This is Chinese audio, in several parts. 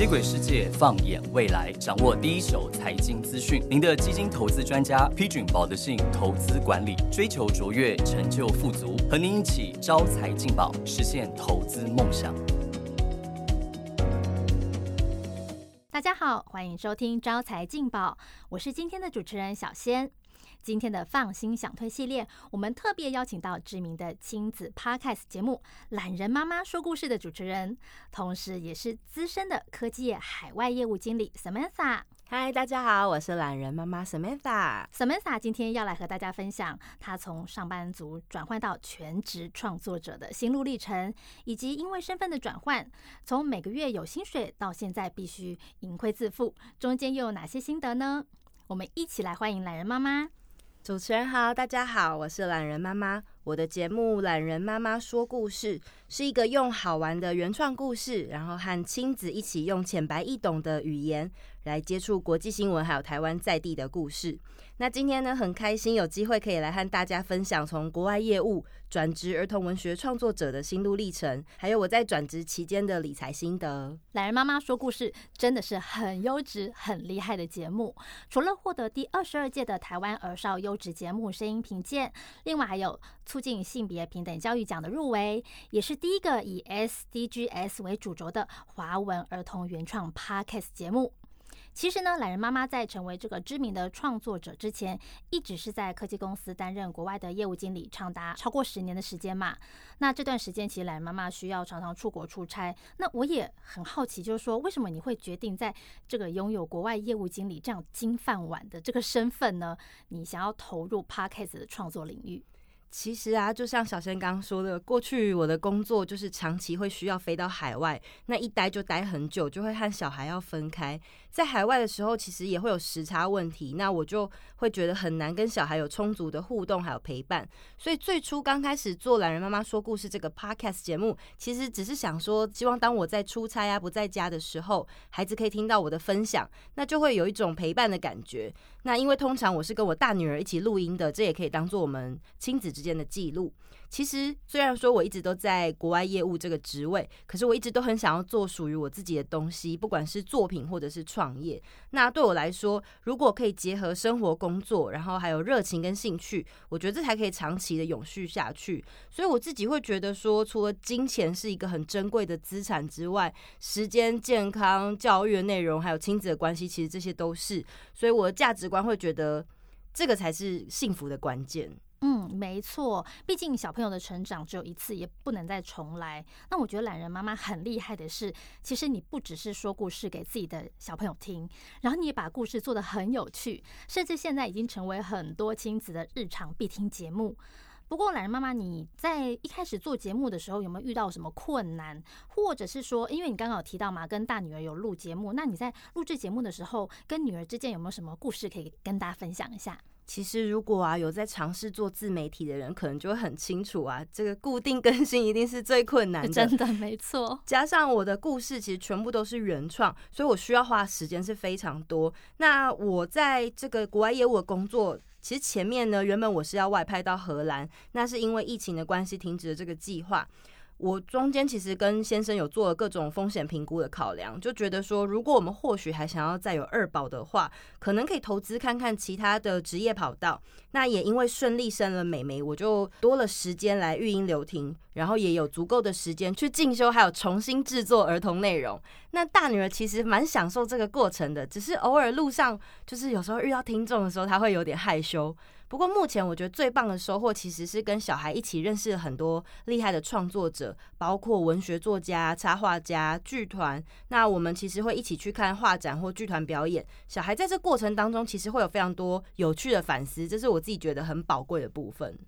接轨世界，放眼未来，掌握第一手财经资讯。您的基金投资专家，批准保德信投资管理，追求卓越，成就富足，和您一起招财进宝，实现投资梦想。大家好，欢迎收听招财进宝，我是今天的主持人小仙。今天的放心想推系列，我们特别邀请到知名的亲子 podcast 节目《懒人妈妈说故事》的主持人，同时也是资深的科技业海外业务经理 Samantha。嗨，大家好，我是懒人妈妈 Samantha。Samantha 今天要来和大家分享她从上班族转换到全职创作者的心路历程，以及因为身份的转换，从每个月有薪水到现在必须盈亏自负，中间又有哪些心得呢？我们一起来欢迎懒人妈妈。主持人好，大家好，我是懒人妈妈。我的节目《懒人妈妈说故事》是一个用好玩的原创故事，然后和亲子一起用浅白易懂的语言来接触国际新闻，还有台湾在地的故事。那今天呢，很开心有机会可以来和大家分享从国外业务转职儿童文学创作者的心路历程，还有我在转职期间的理财心得。懒人妈妈说故事真的是很优质、很厉害的节目。除了获得第二十二届的台湾儿少优质节目声音评鉴，另外还有促进性别平等教育奖的入围，也是第一个以 SDGs 为主轴的华文儿童原创 Podcast 节目。其实呢，懒人妈妈在成为这个知名的创作者之前，一直是在科技公司担任国外的业务经理，长达超过十年的时间嘛。那这段时间，其实懒人妈妈需要常常出国出差。那我也很好奇，就是说，为什么你会决定在这个拥有国外业务经理这样金饭碗的这个身份呢？你想要投入 Podcast 的创作领域？其实啊，就像小仙刚刚说的，过去我的工作就是长期会需要飞到海外，那一待就待很久，就会和小孩要分开。在海外的时候，其实也会有时差问题，那我就会觉得很难跟小孩有充足的互动还有陪伴。所以最初刚开始做懒人妈妈说故事这个 podcast 节目，其实只是想说，希望当我在出差啊不在家的时候，孩子可以听到我的分享，那就会有一种陪伴的感觉。那因为通常我是跟我大女儿一起录音的，这也可以当做我们亲子之间的记录。其实虽然说我一直都在国外业务这个职位，可是我一直都很想要做属于我自己的东西，不管是作品或者是创业。那对我来说，如果可以结合生活、工作，然后还有热情跟兴趣，我觉得这才可以长期的永续下去。所以我自己会觉得说，除了金钱是一个很珍贵的资产之外，时间、健康、教育的内容，还有亲子的关系，其实这些都是。所以我的价值观会觉得，这个才是幸福的关键。没错，毕竟小朋友的成长只有一次，也不能再重来。那我觉得懒人妈妈很厉害的是，其实你不只是说故事给自己的小朋友听，然后你也把故事做得很有趣，甚至现在已经成为很多亲子的日常必听节目。不过，懒人妈妈，你在一开始做节目的时候有没有遇到什么困难，或者是说，因为你刚刚有提到嘛，跟大女儿有录节目，那你在录制节目的时候，跟女儿之间有没有什么故事可以跟大家分享一下？其实，如果啊有在尝试做自媒体的人，可能就会很清楚啊，这个固定更新一定是最困难的。真的，没错。加上我的故事其实全部都是原创，所以我需要花时间是非常多。那我在这个国外业务的工作，其实前面呢，原本我是要外派到荷兰，那是因为疫情的关系停止了这个计划。我中间其实跟先生有做了各种风险评估的考量，就觉得说，如果我们或许还想要再有二保的话，可能可以投资看看其他的职业跑道。那也因为顺利生了美眉，我就多了时间来育婴留停，然后也有足够的时间去进修，还有重新制作儿童内容。那大女儿其实蛮享受这个过程的，只是偶尔路上就是有时候遇到听众的时候，她会有点害羞。不过目前我觉得最棒的收获，其实是跟小孩一起认识了很多厉害的创作者，包括文学作家、插画家、剧团。那我们其实会一起去看画展或剧团表演。小孩在这过程当中，其实会有非常多有趣的反思，这是我自己觉得很宝贵的部分。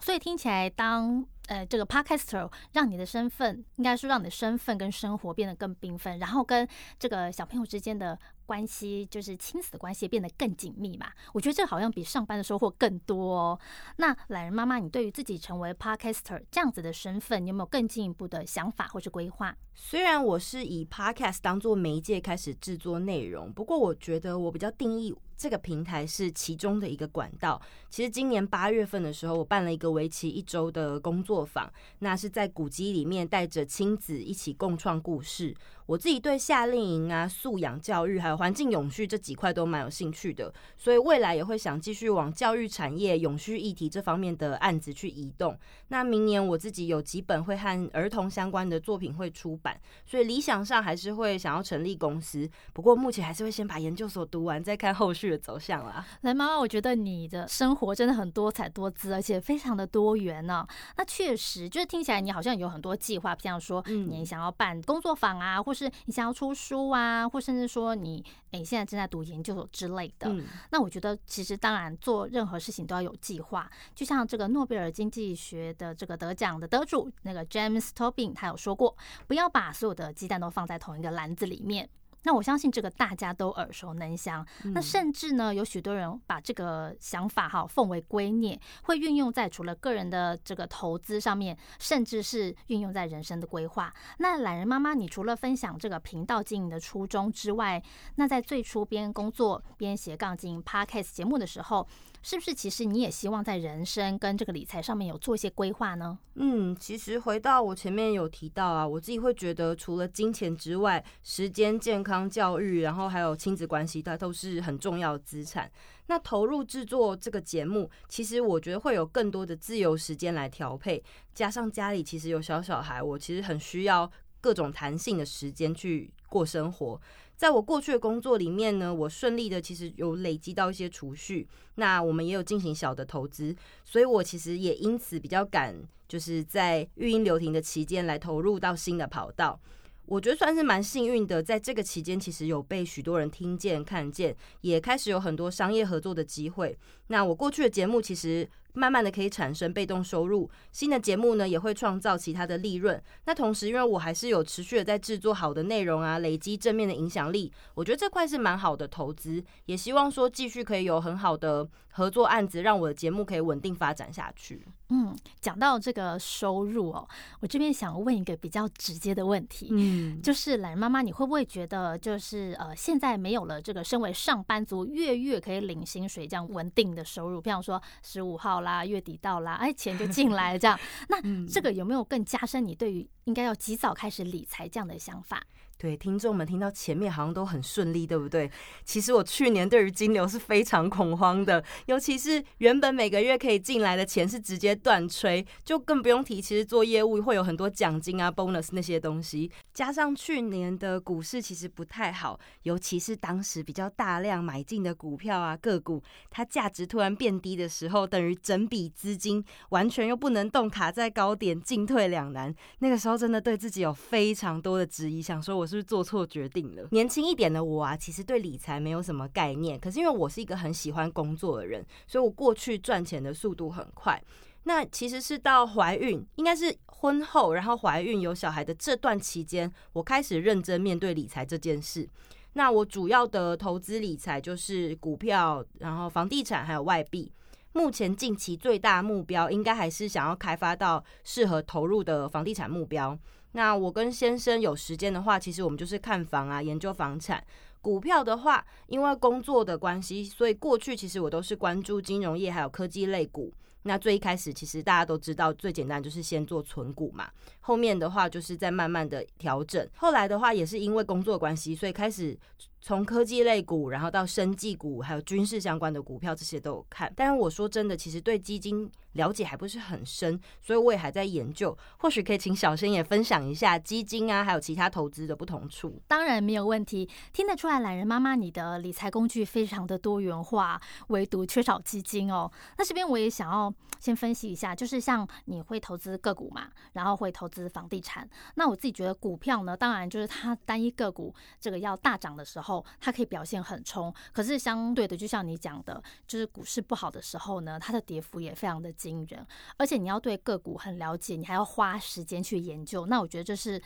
所以听起来，当呃这个 podcaster 让你的身份，应该说让你的身份跟生活变得更缤纷，然后跟这个小朋友之间的。关系就是亲子的关系变得更紧密嘛？我觉得这好像比上班的收获更多哦。那懒人妈妈，你对于自己成为 podcaster 这样子的身份，你有没有更进一步的想法或是规划？虽然我是以 podcast 当做媒介开始制作内容，不过我觉得我比较定义这个平台是其中的一个管道。其实今年八月份的时候，我办了一个为期一周的工作坊，那是在古迹里面带着亲子一起共创故事。我自己对夏令营啊、素养教育还有环境永续这几块都蛮有兴趣的，所以未来也会想继续往教育产业、永续议题这方面的案子去移动。那明年我自己有几本会和儿童相关的作品会出版，所以理想上还是会想要成立公司。不过目前还是会先把研究所读完，再看后续的走向啦。来，妈妈，我觉得你的生活真的很多彩多姿，而且非常的多元呢。那确实，就是听起来你好像有很多计划，像说你想要办工作坊啊，或是你想要出书啊，或甚至说你诶现在正在读研究所之类的。那我觉得，其实当然做任何事情都要有计划。就像这个诺贝尔经济学的这个得奖的得主那个 James Tobin，他有说过，不要把所有的鸡蛋都放在同一个篮子里面。那我相信这个大家都耳熟能详。那甚至呢，有许多人把这个想法哈奉为圭臬，会运用在除了个人的这个投资上面，甚至是运用在人生的规划。那懒人妈妈，你除了分享这个频道经营的初衷之外，那在最初边工作边斜杠经营 Podcast 节目的时候。是不是其实你也希望在人生跟这个理财上面有做一些规划呢？嗯，其实回到我前面有提到啊，我自己会觉得除了金钱之外，时间、健康、教育，然后还有亲子关系，它都是很重要的资产。那投入制作这个节目，其实我觉得会有更多的自由时间来调配，加上家里其实有小小孩，我其实很需要各种弹性的时间去过生活。在我过去的工作里面呢，我顺利的其实有累积到一些储蓄，那我们也有进行小的投资，所以我其实也因此比较敢，就是在育婴流停的期间来投入到新的跑道。我觉得算是蛮幸运的，在这个期间其实有被许多人听见、看见，也开始有很多商业合作的机会。那我过去的节目其实。慢慢的可以产生被动收入，新的节目呢也会创造其他的利润。那同时，因为我还是有持续的在制作好的内容啊，累积正面的影响力，我觉得这块是蛮好的投资。也希望说继续可以有很好的合作案子，让我的节目可以稳定发展下去。嗯，讲到这个收入哦，我这边想问一个比较直接的问题，嗯，就是懒人妈妈，你会不会觉得就是呃，现在没有了这个身为上班族月月可以领薪水这样稳定的收入，比方说十五号啦，月底到啦，哎，钱就进来这样，那这个有没有更加深你对于应该要及早开始理财这样的想法？对，听众们听到前面好像都很顺利，对不对？其实我去年对于金流是非常恐慌的，尤其是原本每个月可以进来的钱是直接断吹，就更不用提，其实做业务会有很多奖金啊、bonus 那些东西，加上去年的股市其实不太好，尤其是当时比较大量买进的股票啊个股，它价值突然变低的时候，等于整笔资金完全又不能动，卡在高点，进退两难。那个时候真的对自己有非常多的质疑，想说我。是不是做错决定了？年轻一点的我啊，其实对理财没有什么概念。可是因为我是一个很喜欢工作的人，所以我过去赚钱的速度很快。那其实是到怀孕，应该是婚后，然后怀孕有小孩的这段期间，我开始认真面对理财这件事。那我主要的投资理财就是股票，然后房地产还有外币。目前近期最大目标应该还是想要开发到适合投入的房地产目标。那我跟先生有时间的话，其实我们就是看房啊，研究房产。股票的话，因为工作的关系，所以过去其实我都是关注金融业还有科技类股。那最一开始，其实大家都知道，最简单就是先做存股嘛。后面的话，就是在慢慢的调整。后来的话，也是因为工作关系，所以开始。从科技类股，然后到生技股，还有军事相关的股票，这些都有看。但是我说真的，其实对基金了解还不是很深，所以我也还在研究。或许可以请小生也分享一下基金啊，还有其他投资的不同处。当然没有问题，听得出来，懒人妈妈你的理财工具非常的多元化，唯独缺少基金哦。那这边我也想要先分析一下，就是像你会投资个股嘛，然后会投资房地产。那我自己觉得股票呢，当然就是它单一个股这个要大涨的时候。它可以表现很冲，可是相对的，就像你讲的，就是股市不好的时候呢，它的跌幅也非常的惊人。而且你要对个股很了解，你还要花时间去研究。那我觉得这是，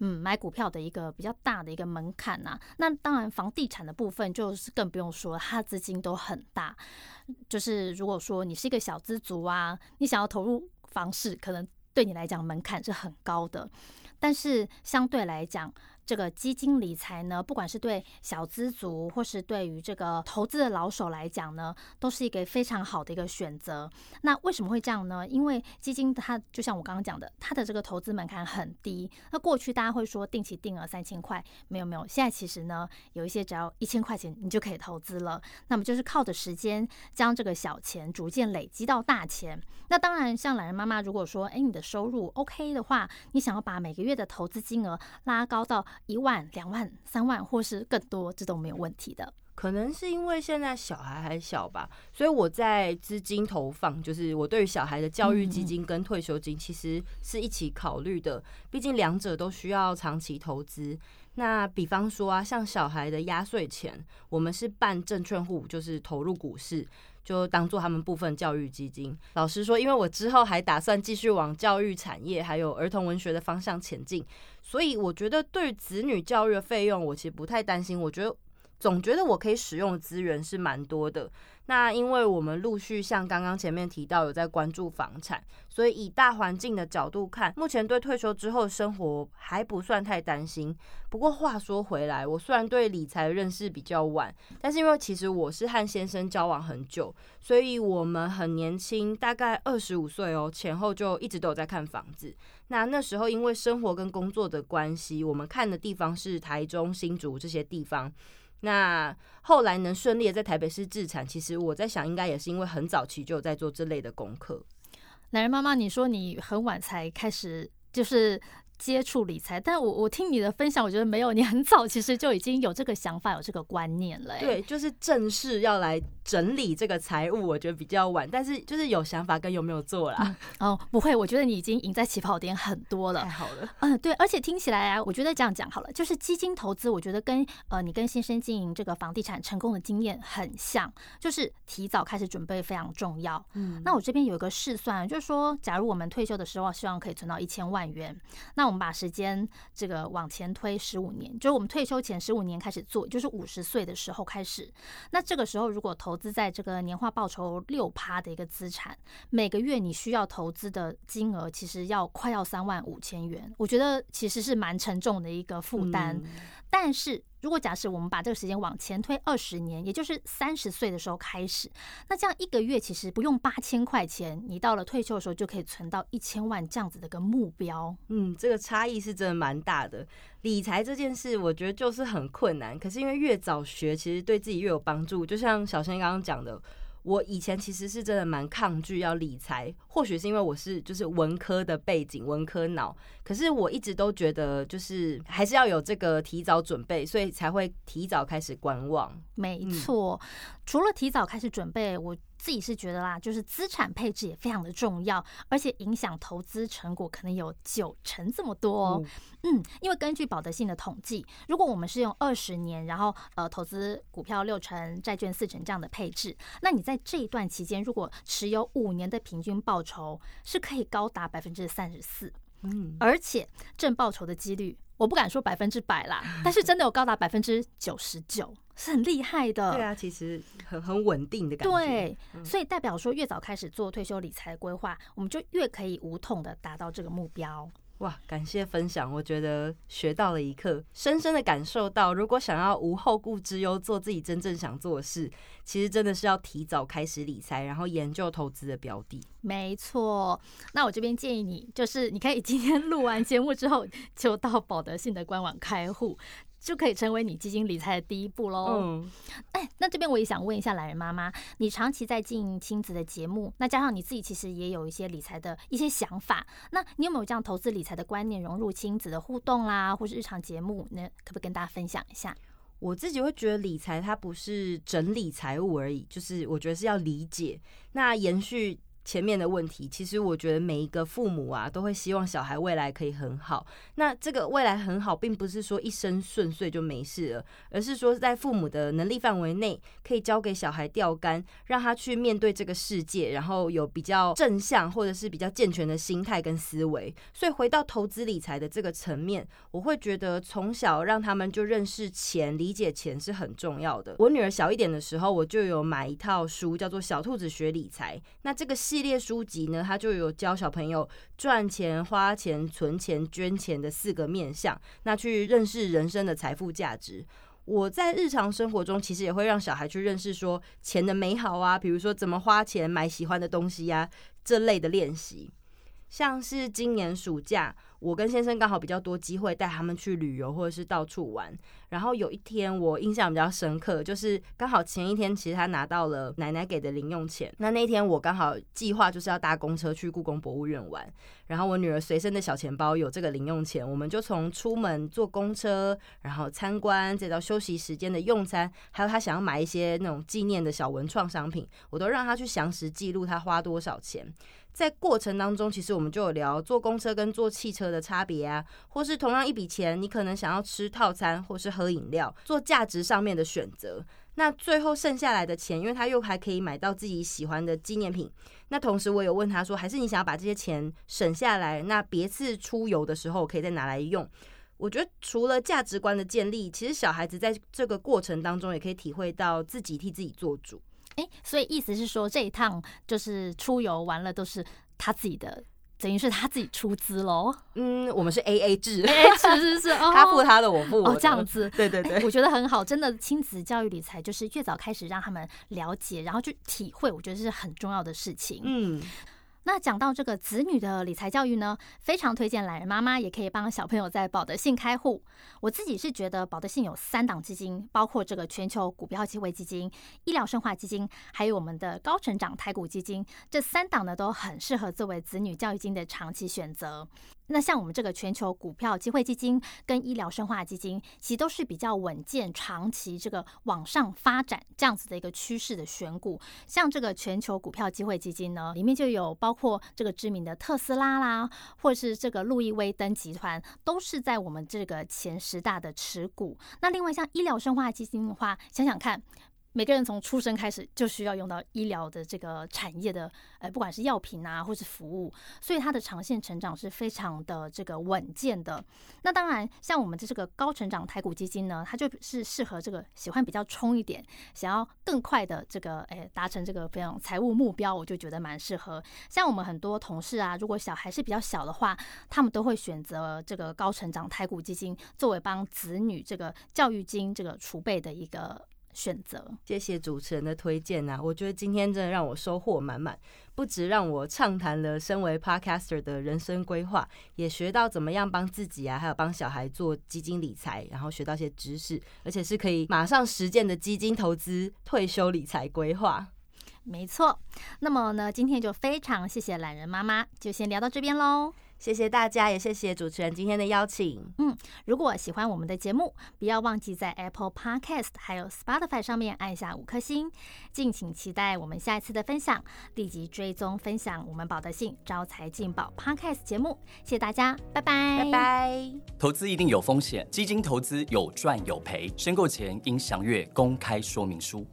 嗯，买股票的一个比较大的一个门槛呐。那当然，房地产的部分就是更不用说，它资金都很大。就是如果说你是一个小资族啊，你想要投入房市，可能对你来讲门槛是很高的。但是相对来讲，这个基金理财呢，不管是对小资族或是对于这个投资的老手来讲呢，都是一个非常好的一个选择。那为什么会这样呢？因为基金它就像我刚刚讲的，它的这个投资门槛很低。那过去大家会说定期定额三千块，没有没有，现在其实呢，有一些只要一千块钱你就可以投资了。那么就是靠着时间将这个小钱逐渐累积到大钱。那当然，像懒人妈妈如果说，哎，你的收入 OK 的话，你想要把每个月的投资金额拉高到一万、两万、三万，或是更多，这都没有问题的。可能是因为现在小孩还小吧，所以我在资金投放，就是我对于小孩的教育基金跟退休金，其实是一起考虑的。毕竟两者都需要长期投资。那比方说啊，像小孩的压岁钱，我们是办证券户，就是投入股市，就当做他们部分教育基金。老师说，因为我之后还打算继续往教育产业还有儿童文学的方向前进，所以我觉得对子女教育的费用，我其实不太担心。我觉得。总觉得我可以使用的资源是蛮多的。那因为我们陆续像刚刚前面提到有在关注房产，所以以大环境的角度看，目前对退休之后生活还不算太担心。不过话说回来，我虽然对理财认识比较晚，但是因为其实我是和先生交往很久，所以我们很年轻，大概二十五岁哦前后就一直都有在看房子。那那时候因为生活跟工作的关系，我们看的地方是台中、新竹这些地方。那后来能顺利在台北市自产，其实我在想，应该也是因为很早期就有在做这类的功课。男人妈妈，你说你很晚才开始，就是。接触理财，但我我听你的分享，我觉得没有你很早 其实就已经有这个想法，有这个观念了。对，就是正式要来整理这个财务，我觉得比较晚，但是就是有想法跟有没有做啦。哦，不会，我觉得你已经赢在起跑点很多了。太好了。嗯，对，而且听起来啊，我觉得这样讲好了，就是基金投资，我觉得跟呃你跟先生经营这个房地产成功的经验很像，就是提早开始准备非常重要。嗯，那我这边有一个试算，就是说，假如我们退休的时候希望可以存到一千万元，那我们把时间这个往前推十五年，就是我们退休前十五年开始做，就是五十岁的时候开始。那这个时候如果投资在这个年化报酬六趴的一个资产，每个月你需要投资的金额其实要快要三万五千元，我觉得其实是蛮沉重的一个负担。但是如果假设我们把这个时间往前推二十年，也就是三十岁的时候开始，那这样一个月其实不用八千块钱，你到了退休的时候就可以存到一千万这样子的一个目标。嗯，这个差异是真的蛮大的。理财这件事，我觉得就是很困难，可是因为越早学，其实对自己越有帮助。就像小仙刚刚讲的。我以前其实是真的蛮抗拒要理财，或许是因为我是就是文科的背景，文科脑。可是我一直都觉得，就是还是要有这个提早准备，所以才会提早开始观望。没错，除了提早开始准备，我。自己是觉得啦，就是资产配置也非常的重要，而且影响投资成果可能有九成这么多。哦。嗯，因为根据保德信的统计，如果我们是用二十年，然后呃投资股票六成、债券四成这样的配置，那你在这一段期间，如果持有五年的平均报酬是可以高达百分之三十四。嗯，而且正报酬的几率。我不敢说百分之百啦，但是真的有高达百分之九十九，是很厉害的。对啊，其实很很稳定的感觉。对，所以代表说越早开始做退休理财规划，我们就越可以无痛的达到这个目标。哇，感谢分享，我觉得学到了一课，深深的感受到，如果想要无后顾之忧，做自己真正想做的事，其实真的是要提早开始理财，然后研究投资的标的。没错，那我这边建议你，就是你可以今天录完节目之后，就到保德信的官网开户。就可以成为你基金理财的第一步喽。嗯，哎，那这边我也想问一下懒人妈妈，你长期在经营亲子的节目，那加上你自己其实也有一些理财的一些想法，那你有没有这样投资理财的观念融入亲子的互动啦，或是日常节目？那可不可以跟大家分享一下？我自己会觉得理财它不是整理财务而已，就是我觉得是要理解。那延续。前面的问题，其实我觉得每一个父母啊，都会希望小孩未来可以很好。那这个未来很好，并不是说一生顺遂就没事了，而是说在父母的能力范围内，可以交给小孩钓竿，让他去面对这个世界，然后有比较正向或者是比较健全的心态跟思维。所以回到投资理财的这个层面，我会觉得从小让他们就认识钱、理解钱是很重要的。我女儿小一点的时候，我就有买一套书，叫做《小兔子学理财》。那这个。系列书籍呢，它就有教小朋友赚钱、花钱、存钱、捐钱的四个面向，那去认识人生的财富价值。我在日常生活中，其实也会让小孩去认识说钱的美好啊，比如说怎么花钱买喜欢的东西呀，这类的练习。像是今年暑假，我跟先生刚好比较多机会带他们去旅游或者是到处玩。然后有一天我印象比较深刻，就是刚好前一天其实他拿到了奶奶给的零用钱。那那天我刚好计划就是要搭公车去故宫博物院玩，然后我女儿随身的小钱包有这个零用钱，我们就从出门坐公车，然后参观，再到休息时间的用餐，还有他想要买一些那种纪念的小文创商品，我都让他去详实记录他花多少钱。在过程当中，其实我们就有聊坐公车跟坐汽车的差别啊，或是同样一笔钱，你可能想要吃套餐或是喝饮料，做价值上面的选择。那最后剩下来的钱，因为他又还可以买到自己喜欢的纪念品。那同时我有问他说，还是你想要把这些钱省下来，那别次出游的时候可以再拿来用。我觉得除了价值观的建立，其实小孩子在这个过程当中也可以体会到自己替自己做主。哎，所以意思是说，这一趟就是出游完了，都是他自己的，等于是他自己出资喽。嗯，我们是 A A 制，A A 制是是，他付他的，我付我的这样子。对对对，我觉得很好，真的亲子教育理财就是越早开始让他们了解，然后去体会，我觉得是很重要的事情。嗯。那讲到这个子女的理财教育呢，非常推荐懒人妈妈也可以帮小朋友在保德信开户。我自己是觉得保德信有三档基金，包括这个全球股票机会基金、医疗生化基金，还有我们的高成长台股基金，这三档呢都很适合作为子女教育金的长期选择。那像我们这个全球股票机会基金跟医疗生化基金，其实都是比较稳健、长期这个往上发展这样子的一个趋势的选股。像这个全球股票机会基金呢，里面就有包括这个知名的特斯拉啦，或是这个路易威登集团，都是在我们这个前十大的持股。那另外像医疗生化基金的话，想想看。每个人从出生开始就需要用到医疗的这个产业的，呃，不管是药品啊，或是服务，所以它的长线成长是非常的这个稳健的。那当然，像我们的这个高成长台股基金呢，它就是适合这个喜欢比较冲一点，想要更快的这个，诶达成这个非常财务目标，我就觉得蛮适合。像我们很多同事啊，如果小孩是比较小的话，他们都会选择这个高成长台股基金作为帮子女这个教育金这个储备的一个。选择，谢谢主持人的推荐呐！我觉得今天真的让我收获满满，不止让我畅谈了身为 podcaster 的人生规划，也学到怎么样帮自己啊，还有帮小孩做基金理财，然后学到一些知识，而且是可以马上实践的基金投资、退休理财规划。没错，那么呢，今天就非常谢谢懒人妈妈，就先聊到这边喽。谢谢大家，也谢谢主持人今天的邀请。嗯，如果喜欢我们的节目，不要忘记在 Apple Podcast 还有 Spotify 上面按下五颗星。敬请期待我们下一次的分享，立即追踪分享我们宝德信招财进宝 Podcast 节目。谢谢大家，拜拜，拜拜。投资一定有风险，基金投资有赚有赔，申购前应详阅公开说明书。